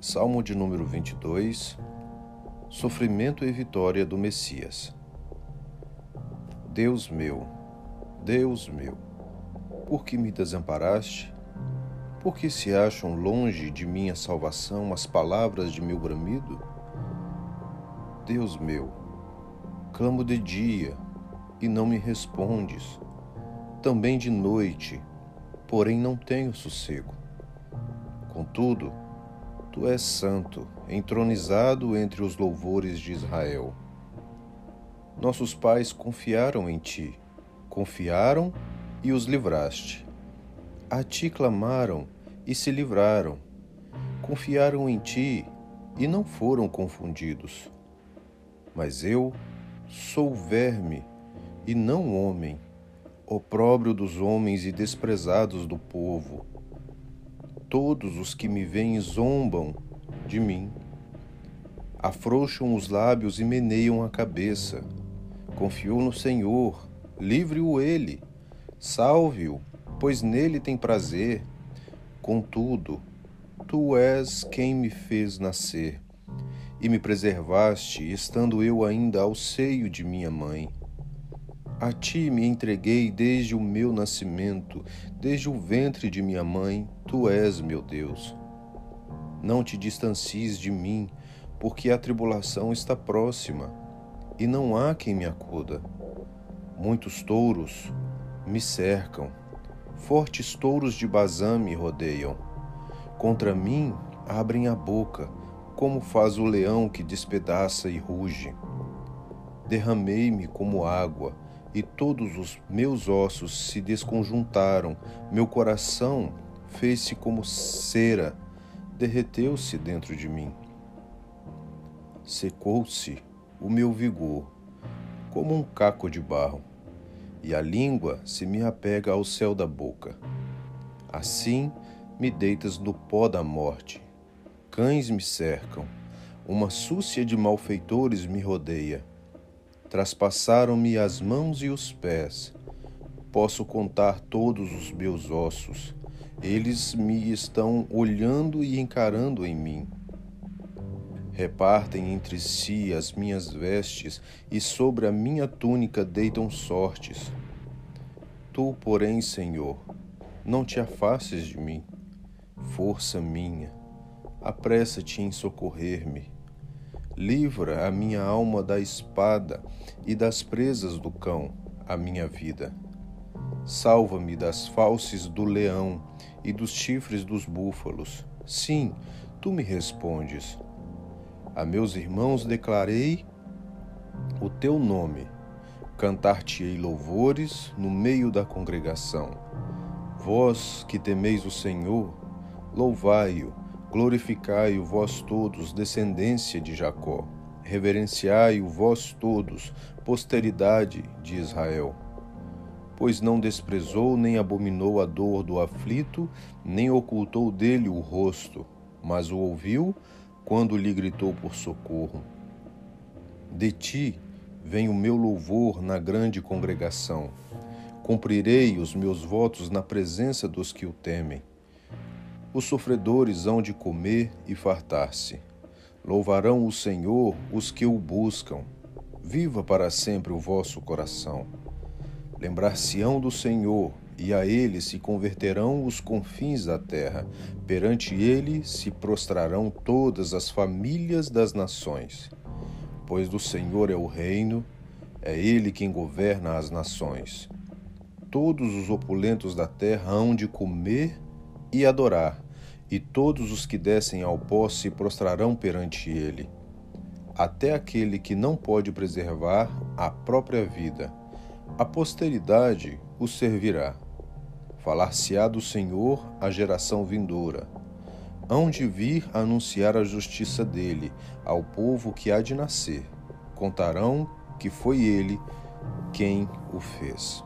Salmo de número 22 Sofrimento e vitória do Messias. Deus meu, Deus meu, por que me desamparaste? Por que se acham longe de minha salvação as palavras de meu bramido? Deus meu, clamo de dia e não me respondes, também de noite, porém não tenho sossego. Contudo, Tu és santo, entronizado entre os louvores de Israel. Nossos pais confiaram em ti, confiaram e os livraste. A ti clamaram e se livraram. Confiaram em ti e não foram confundidos. Mas eu sou verme e não homem, opróbrio dos homens e desprezados do povo Todos os que me veem zombam de mim. Afrouxam os lábios e meneiam a cabeça. Confiou no Senhor, livre-o ele, salve-o, pois nele tem prazer. Contudo, tu és quem me fez nascer e me preservaste, estando eu ainda ao seio de minha mãe. A ti me entreguei desde o meu nascimento, desde o ventre de minha mãe, tu és meu Deus. Não te distancies de mim, porque a tribulação está próxima, e não há quem me acuda. Muitos touros me cercam, fortes touros de Bazã me rodeiam. Contra mim abrem a boca, como faz o leão que despedaça e ruge. Derramei-me como água, e todos os meus ossos se desconjuntaram, meu coração fez-se como cera, derreteu-se dentro de mim. Secou-se o meu vigor, como um caco de barro, e a língua se me apega ao céu da boca. Assim me deitas no pó da morte. Cães me cercam, uma súcia de malfeitores me rodeia Traspassaram-me as mãos e os pés. Posso contar todos os meus ossos. Eles me estão olhando e encarando em mim. Repartem entre si as minhas vestes e sobre a minha túnica deitam sortes. Tu, porém, Senhor, não te afastes de mim. Força minha, apressa-te em socorrer-me. Livra a minha alma da espada e das presas do cão, a minha vida. Salva-me das falses do leão e dos chifres dos búfalos. Sim, tu me respondes. A meus irmãos declarei o teu nome. Cantar-te-ei louvores no meio da congregação. Vós que temeis o Senhor, louvai-o Glorificai-o vós todos, descendência de Jacó. Reverenciai-o vós todos, posteridade de Israel. Pois não desprezou nem abominou a dor do aflito, nem ocultou dele o rosto, mas o ouviu quando lhe gritou por socorro. De ti vem o meu louvor na grande congregação. Cumprirei os meus votos na presença dos que o temem. Os sofredores hão de comer e fartar-se. Louvarão o Senhor os que o buscam. Viva para sempre o vosso coração. Lembrar-se-ão do Senhor, e a ele se converterão os confins da terra. Perante ele se prostrarão todas as famílias das nações. Pois do Senhor é o reino, é ele quem governa as nações. Todos os opulentos da terra hão de comer e adorar, e todos os que descem ao pó se prostrarão perante ele, até aquele que não pode preservar a própria vida. A posteridade o servirá. Falar-se-á do Senhor a geração vindoura. Hão de vir anunciar a justiça dele ao povo que há de nascer. Contarão que foi ele quem o fez.